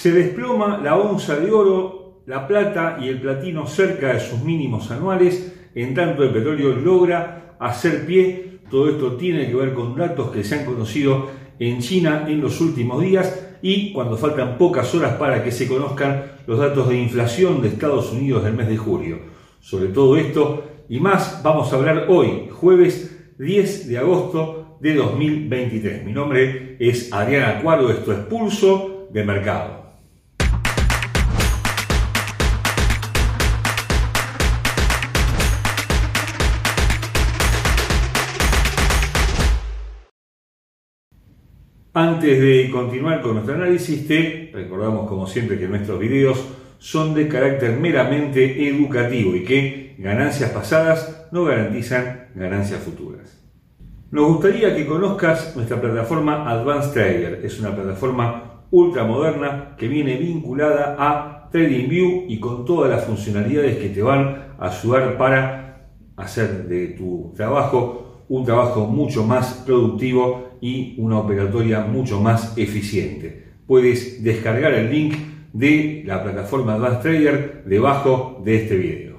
Se desploma la onza de oro, la plata y el platino cerca de sus mínimos anuales, en tanto el petróleo logra hacer pie. Todo esto tiene que ver con datos que se han conocido en China en los últimos días y cuando faltan pocas horas para que se conozcan los datos de inflación de Estados Unidos del mes de julio. Sobre todo esto y más vamos a hablar hoy, jueves 10 de agosto de 2023. Mi nombre es Adriana Acuaro, esto es Pulso de Mercado. Antes de continuar con nuestro análisis, te recordamos como siempre que nuestros videos son de carácter meramente educativo y que ganancias pasadas no garantizan ganancias futuras. Nos gustaría que conozcas nuestra plataforma Advanced Trader. Es una plataforma ultra moderna que viene vinculada a TradingView y con todas las funcionalidades que te van a ayudar para hacer de tu trabajo un trabajo mucho más productivo y una operatoria mucho más eficiente. Puedes descargar el link de la plataforma Advanced Trader debajo de este video.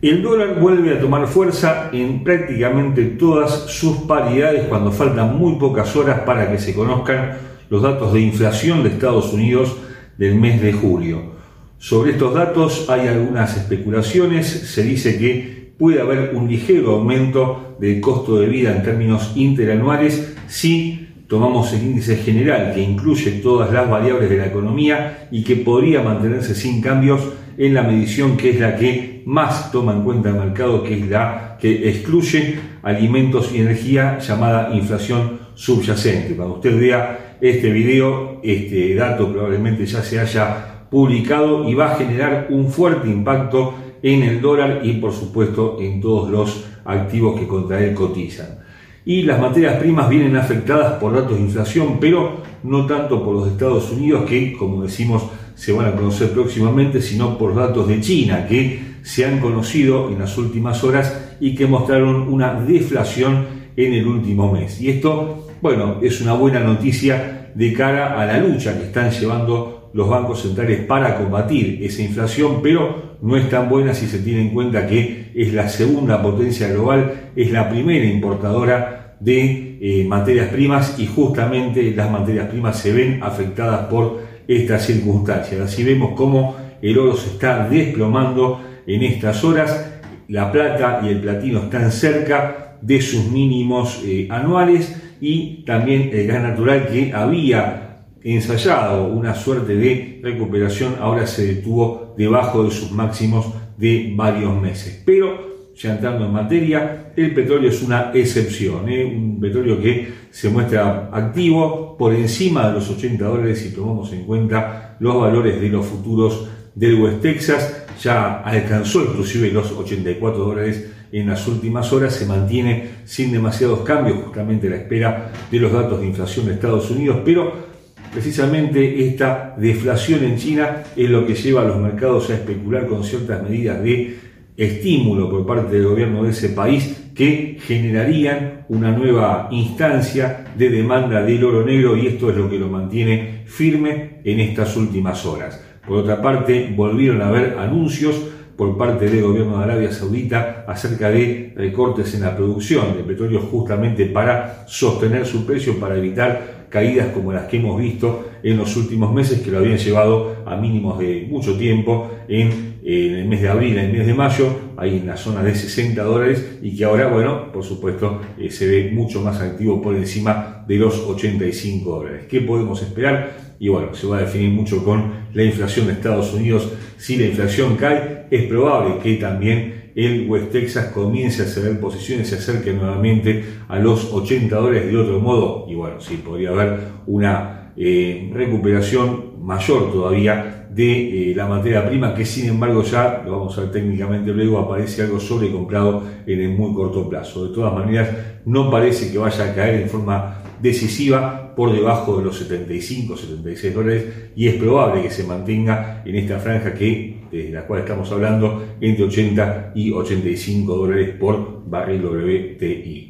El dólar vuelve a tomar fuerza en prácticamente todas sus paridades cuando faltan muy pocas horas para que se conozcan los datos de inflación de Estados Unidos del mes de julio. Sobre estos datos hay algunas especulaciones, se dice que puede haber un ligero aumento del costo de vida en términos interanuales si tomamos el índice general que incluye todas las variables de la economía y que podría mantenerse sin cambios en la medición que es la que más toma en cuenta el mercado, que es la que excluye alimentos y energía llamada inflación subyacente. Cuando usted vea este video, este dato probablemente ya se haya publicado y va a generar un fuerte impacto en el dólar y por supuesto en todos los activos que contra él cotizan. Y las materias primas vienen afectadas por datos de inflación, pero no tanto por los Estados Unidos, que como decimos se van a conocer próximamente, sino por datos de China, que se han conocido en las últimas horas y que mostraron una deflación en el último mes. Y esto, bueno, es una buena noticia de cara a la lucha que están llevando los bancos centrales para combatir esa inflación, pero no es tan buena si se tiene en cuenta que es la segunda potencia global, es la primera importadora de eh, materias primas y justamente las materias primas se ven afectadas por estas circunstancias. Así vemos cómo el oro se está desplomando en estas horas, la plata y el platino están cerca de sus mínimos eh, anuales y también el gas natural que había ensayado una suerte de recuperación, ahora se detuvo debajo de sus máximos de varios meses. Pero, ya entrando en materia, el petróleo es una excepción, ¿eh? un petróleo que se muestra activo por encima de los 80 dólares si tomamos en cuenta los valores de los futuros del West Texas, ya alcanzó inclusive los 84 dólares en las últimas horas, se mantiene sin demasiados cambios, justamente a la espera de los datos de inflación de Estados Unidos, pero Precisamente esta deflación en China es lo que lleva a los mercados a especular con ciertas medidas de estímulo por parte del gobierno de ese país que generarían una nueva instancia de demanda del oro negro y esto es lo que lo mantiene firme en estas últimas horas. Por otra parte, volvieron a haber anuncios por parte del gobierno de Arabia Saudita acerca de recortes en la producción de petróleo justamente para sostener su precio, para evitar caídas como las que hemos visto en los últimos meses, que lo habían llevado a mínimos de mucho tiempo en, el mes de abril, en el mes de mayo, ahí en la zona de 60 dólares, y que ahora, bueno, por supuesto, eh, se ve mucho más activo por encima de los 85 dólares. ¿Qué podemos esperar? Y bueno, se va a definir mucho con la inflación de Estados Unidos. Si la inflación cae, es probable que también el West Texas comience a ceder posiciones, se acerque nuevamente a los 80 dólares de otro modo, y bueno, sí, podría haber una eh, recuperación mayor todavía de eh, la materia prima, que sin embargo ya, lo vamos a ver técnicamente luego, aparece algo sobrecomprado en el muy corto plazo. De todas maneras, no parece que vaya a caer en forma decisiva por debajo de los 75, 76 dólares y es probable que se mantenga en esta franja que de la cual estamos hablando, entre 80 y 85 dólares por barril WTI.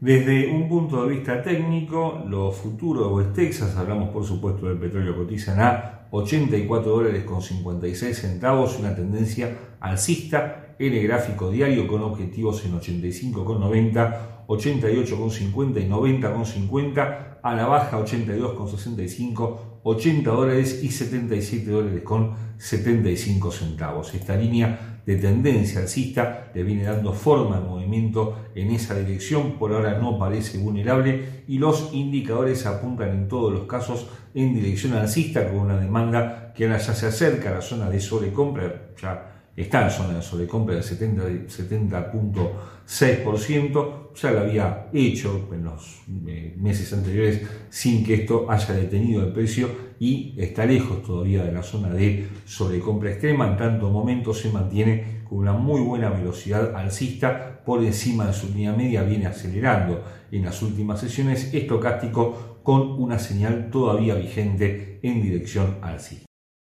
Desde un punto de vista técnico, los futuros de West Texas, hablamos por supuesto del petróleo, cotizan a 84 dólares con 56 centavos, una tendencia alcista en el gráfico diario con objetivos en 85,90, 88,50 y 90,50, a la baja 82,65, 80 dólares y 77 dólares con 75 centavos. Esta línea de tendencia alcista le viene dando forma al movimiento en esa dirección, por ahora no parece vulnerable y los indicadores apuntan en todos los casos en dirección alcista con una demanda que ahora ya se acerca a la zona de sobrecompra, ya está en zona de sobrecompra del 70.6%, ya lo había hecho en los eh, meses anteriores sin que esto haya detenido el precio y está lejos todavía de la zona de sobrecompra extrema, en tanto momento se mantiene con una muy buena velocidad alcista por encima de su línea media, viene acelerando en las últimas sesiones, estocástico con una señal todavía vigente en dirección alcista.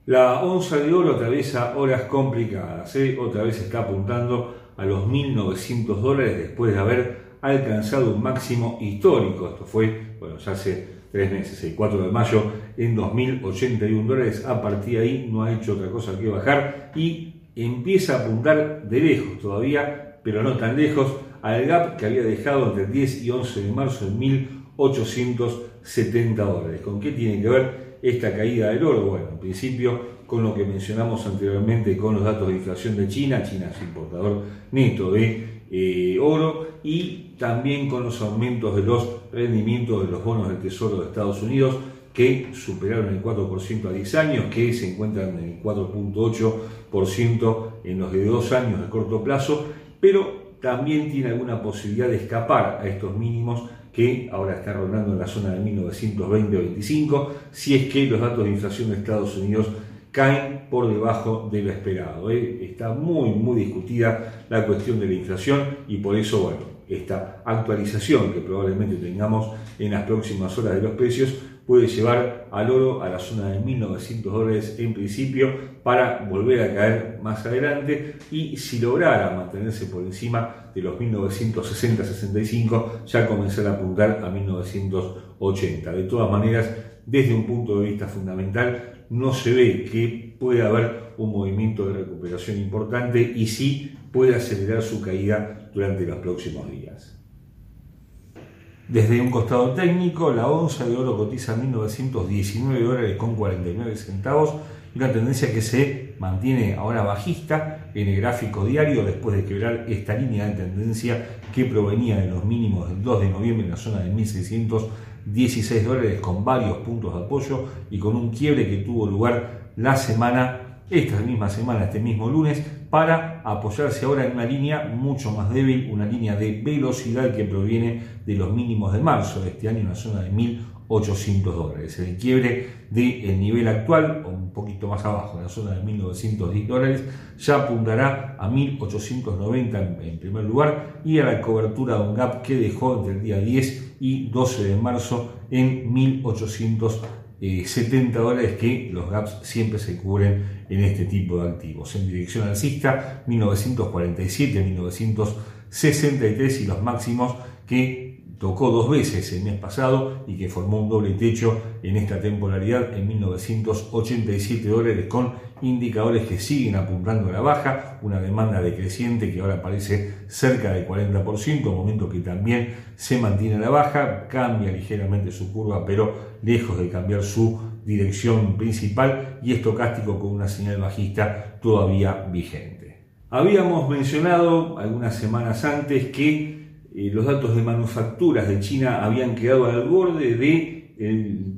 La onza de oro atraviesa horas complicadas, ¿eh? otra vez está apuntando a los 1.900 dólares después de haber alcanzado un máximo histórico. Esto fue, bueno, ya hace tres meses, el 4 de mayo, en 2.081 dólares. A partir de ahí no ha hecho otra cosa que bajar y empieza a apuntar de lejos todavía, pero no tan lejos, al gap que había dejado entre el 10 y 11 de marzo en 1.870 dólares. ¿Con qué tiene que ver? Esta caída del oro? Bueno, en principio con lo que mencionamos anteriormente con los datos de inflación de China, China es importador neto de eh, oro y también con los aumentos de los rendimientos de los bonos del Tesoro de Estados Unidos que superaron el 4% a 10 años, que se encuentran en el 4.8% en los de dos años de corto plazo, pero también tiene alguna posibilidad de escapar a estos mínimos que ahora está rondando en la zona de 1920-25, si es que los datos de inflación de Estados Unidos caen por debajo de lo esperado. ¿eh? Está muy, muy discutida la cuestión de la inflación y por eso, bueno, esta actualización que probablemente tengamos en las próximas horas de los precios puede llevar al oro a la zona de 1.900 dólares en principio para volver a caer más adelante y si lograra mantenerse por encima de los 1960-65 ya comenzar a apuntar a 1980. De todas maneras, desde un punto de vista fundamental, no se ve que pueda haber un movimiento de recuperación importante y sí puede acelerar su caída durante los próximos días. Desde un costado técnico, la onza de oro cotiza 1.919 dólares con 49 centavos, una tendencia que se mantiene ahora bajista en el gráfico diario después de quebrar esta línea de tendencia que provenía de los mínimos del 2 de noviembre en la zona de 1.616 dólares con varios puntos de apoyo y con un quiebre que tuvo lugar la semana esta misma semana, este mismo lunes, para apoyarse ahora en una línea mucho más débil, una línea de velocidad que proviene de los mínimos de marzo de este año, en la zona de 1.800 dólares. El quiebre del nivel actual, o un poquito más abajo, en la zona de 1.910 dólares, ya apuntará a 1.890 en primer lugar y a la cobertura de un gap que dejó entre el día 10 y 12 de marzo en 1.800 70 eh, dólares que los gaps siempre se cubren en este tipo de activos. En dirección alcista, 1947, 1963 y los máximos que tocó dos veces el mes pasado y que formó un doble techo en esta temporalidad en 1987 dólares con indicadores que siguen apuntando a la baja, una demanda decreciente que ahora parece cerca del 40%, momento que también se mantiene a la baja, cambia ligeramente su curva, pero lejos de cambiar su dirección principal y estocástico con una señal bajista todavía vigente. Habíamos mencionado algunas semanas antes que eh, los datos de manufacturas de China habían quedado al borde de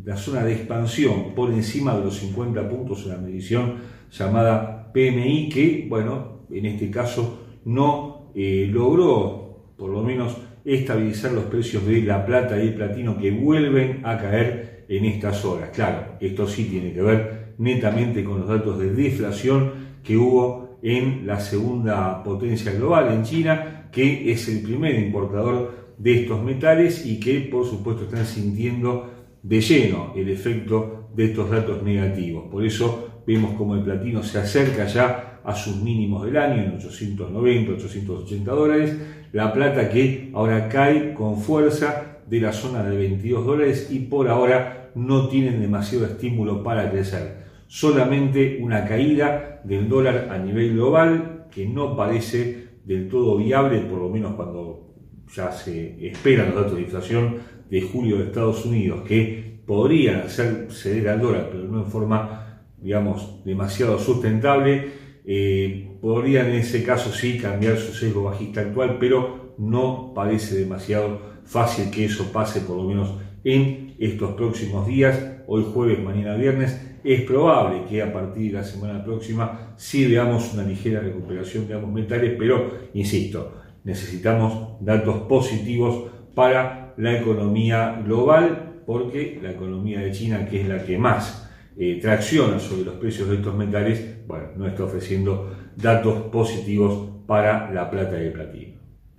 la zona de expansión, por encima de los 50 puntos en la medición llamada PMI, que, bueno, en este caso no eh, logró, por lo menos, estabilizar los precios de la plata y el platino que vuelven a caer en estas horas. Claro, esto sí tiene que ver netamente con los datos de deflación que hubo en la segunda potencia global, en China, que es el primer importador de estos metales y que por supuesto están sintiendo de lleno el efecto de estos datos negativos. Por eso vemos como el platino se acerca ya a sus mínimos del año en 890, 880 dólares. La plata que ahora cae con fuerza de la zona de 22 dólares y por ahora no tienen demasiado estímulo para crecer. Solamente una caída del dólar a nivel global que no parece del todo viable, por lo menos cuando ya se esperan los datos de inflación de julio de Estados Unidos, que podrían hacer ceder al dólar, pero no en forma, digamos, demasiado sustentable, eh, podrían en ese caso sí cambiar su sesgo bajista actual, pero no parece demasiado fácil que eso pase, por lo menos en estos próximos días, hoy jueves, mañana viernes. Es probable que a partir de la semana próxima sí veamos una ligera recuperación de ambos metales, pero insisto, necesitamos datos positivos para la economía global, porque la economía de China, que es la que más eh, tracciona sobre los precios de estos metales, bueno, no está ofreciendo datos positivos para la plata el platino.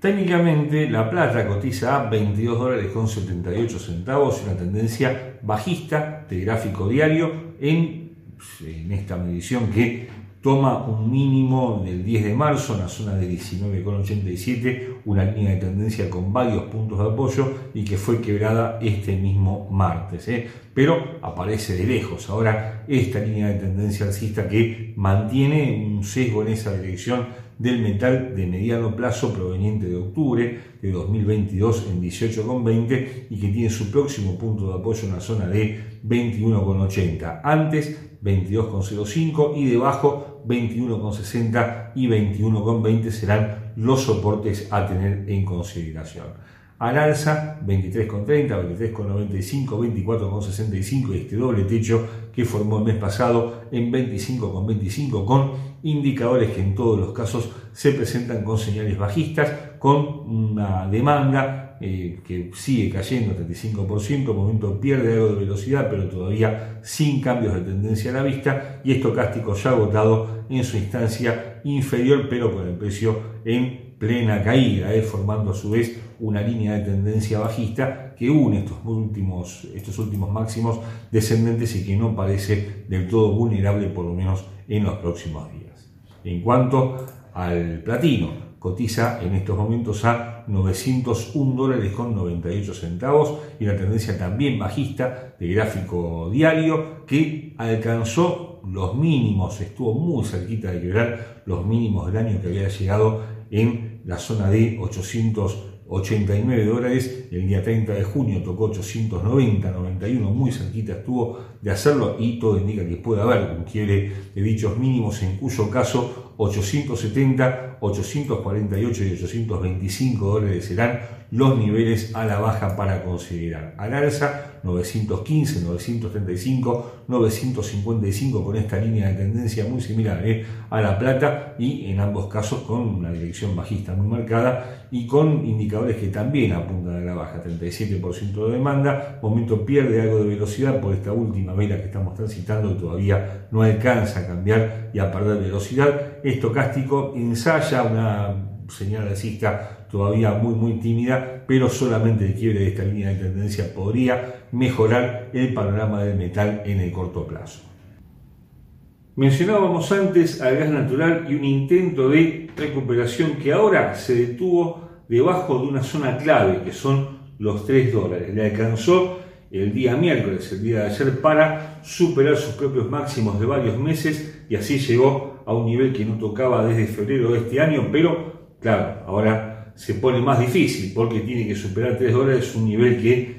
Técnicamente, la plata cotiza a 22 dólares con 78 centavos, una tendencia bajista de gráfico diario en, en esta medición que toma un mínimo del 10 de marzo en la zona de 19,87, una línea de tendencia con varios puntos de apoyo y que fue quebrada este mismo martes. ¿eh? Pero aparece de lejos. Ahora esta línea de tendencia alcista que mantiene un sesgo en esa dirección del metal de mediano plazo proveniente de octubre de 2022 en 18,20 y que tiene su próximo punto de apoyo en la zona de 21,80. Antes 22,05 y debajo 21,60 y 21,20 serán los soportes a tener en consideración. Al alza 23,30, 23,95, 24,65 y este doble techo que formó el mes pasado en 25,25 con indicadores que en todos los casos se presentan con señales bajistas, con una demanda eh, que sigue cayendo 35%, momento pierde algo de velocidad, pero todavía sin cambios de tendencia a la vista, y estocástico ya agotado en su instancia inferior, pero con el precio en plena caída, eh, formando a su vez una línea de tendencia bajista que une estos últimos, estos últimos máximos descendentes y que no parece del todo vulnerable, por lo menos en los próximos días. En cuanto al platino, cotiza en estos momentos a 901 dólares con 98 centavos y una tendencia también bajista de gráfico diario que alcanzó los mínimos, estuvo muy cerquita de quebrar los mínimos del año que había llegado en la zona de 889 dólares, el día 30 de junio tocó 890, 91, muy cerquita estuvo de hacerlo y todo indica que puede haber un quiebre de dichos mínimos en cuyo caso 870, 848 y 825 dólares serán los niveles a la baja para considerar. Al alza 915, 935, 955 con esta línea de tendencia muy similar ¿eh? a la plata y en ambos casos con una dirección bajista muy marcada y con indicadores que también apuntan a la baja, 37% de demanda, momento pierde algo de velocidad por esta última vela que estamos transitando y todavía no alcanza a cambiar y a perder velocidad, estocástico ensaya una señal alcista todavía muy muy tímida, pero solamente el quiebre de esta línea de tendencia podría mejorar el panorama del metal en el corto plazo. Mencionábamos antes al gas natural y un intento de recuperación que ahora se detuvo debajo de una zona clave, que son los 3 dólares. Le alcanzó el día miércoles, el día de ayer, para superar sus propios máximos de varios meses y así llegó a un nivel que no tocaba desde febrero de este año, pero Claro, ahora se pone más difícil porque tiene que superar 3 dólares, un nivel que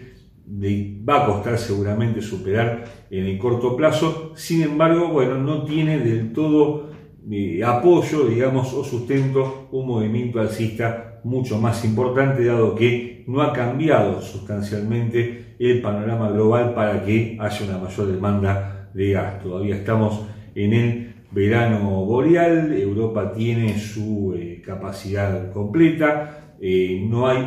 va a costar seguramente superar en el corto plazo. Sin embargo, bueno, no tiene del todo eh, apoyo, digamos, o sustento un movimiento alcista mucho más importante, dado que no ha cambiado sustancialmente el panorama global para que haya una mayor demanda de gas. Todavía estamos en el verano boreal, Europa tiene su eh, capacidad completa, eh, no hay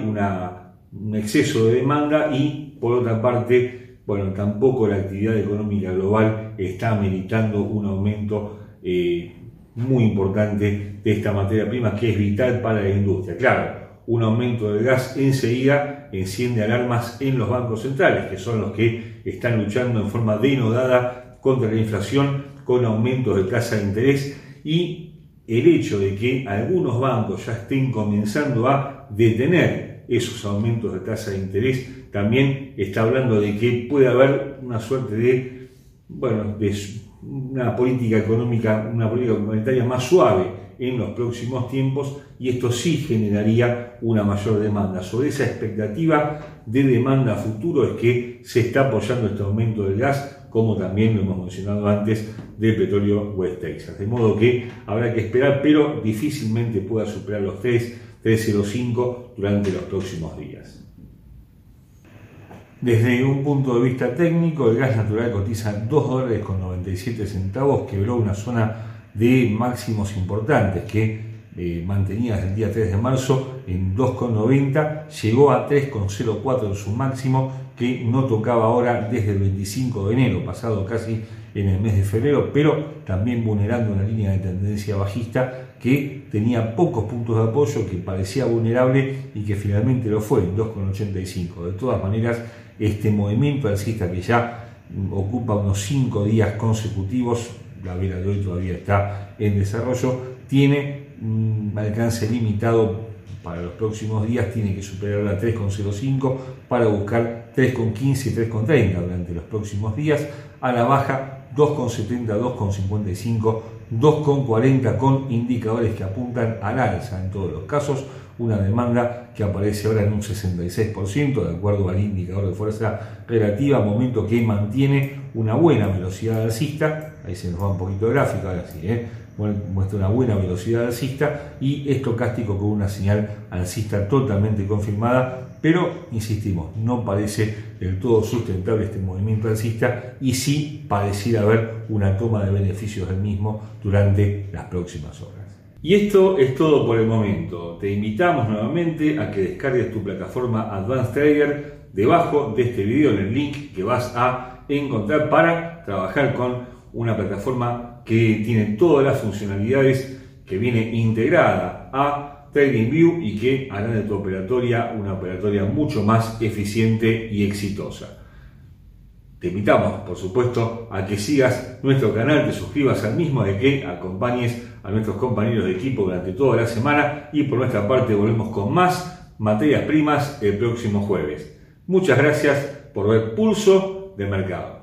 un exceso de demanda y por otra parte, bueno, tampoco la actividad económica global está ameritando un aumento eh, muy importante de esta materia prima que es vital para la industria. Claro, un aumento del gas enseguida enciende alarmas en los bancos centrales, que son los que están luchando en forma denodada contra la inflación con aumentos de tasa de interés y el hecho de que algunos bancos ya estén comenzando a detener esos aumentos de tasa de interés también está hablando de que puede haber una suerte de, bueno, de una política económica, una política monetaria más suave en los próximos tiempos y esto sí generaría una mayor demanda. Sobre esa expectativa de demanda futuro es que se está apoyando este aumento del gas, como también lo hemos mencionado antes, del petróleo West Texas. De modo que habrá que esperar, pero difícilmente pueda superar los 3, 305 durante los próximos días. Desde un punto de vista técnico, el gas natural cotiza 2 dólares con 97 centavos, quebró una zona de máximos importantes que eh, mantenía desde el día 3 de marzo en 2,90, llegó a 3,04 en su máximo que no tocaba ahora desde el 25 de enero, pasado casi en el mes de febrero, pero también vulnerando una línea de tendencia bajista que tenía pocos puntos de apoyo, que parecía vulnerable y que finalmente lo fue en 2,85. De todas maneras, este movimiento alcista que ya ocupa unos 5 días consecutivos la vela de hoy todavía está en desarrollo, tiene un alcance limitado para los próximos días, tiene que superar la 3,05 para buscar 3,15 y 3,30 durante los próximos días, a la baja 2,70, 2,55, 2,40 con indicadores que apuntan al alza en todos los casos, una demanda que aparece ahora en un 66% de acuerdo al indicador de fuerza relativa, momento que mantiene una buena velocidad alcista, ahí se nos va un poquito de gráfico, ahora sí, ¿eh? muestra una buena velocidad alcista y estocástico con una señal alcista totalmente confirmada, pero insistimos, no parece del todo sustentable este movimiento alcista y sí pareciera haber una toma de beneficios del mismo durante las próximas horas. Y esto es todo por el momento. Te invitamos nuevamente a que descargues tu plataforma Advanced Trader debajo de este video en el link que vas a encontrar para trabajar con una plataforma que tiene todas las funcionalidades que viene integrada a TradingView y que hará de tu operatoria una operatoria mucho más eficiente y exitosa. Te invitamos, por supuesto, a que sigas nuestro canal, te suscribas al mismo, de que acompañes a nuestros compañeros de equipo durante toda la semana y por nuestra parte volvemos con más materias primas el próximo jueves. Muchas gracias por ver Pulso de Mercado.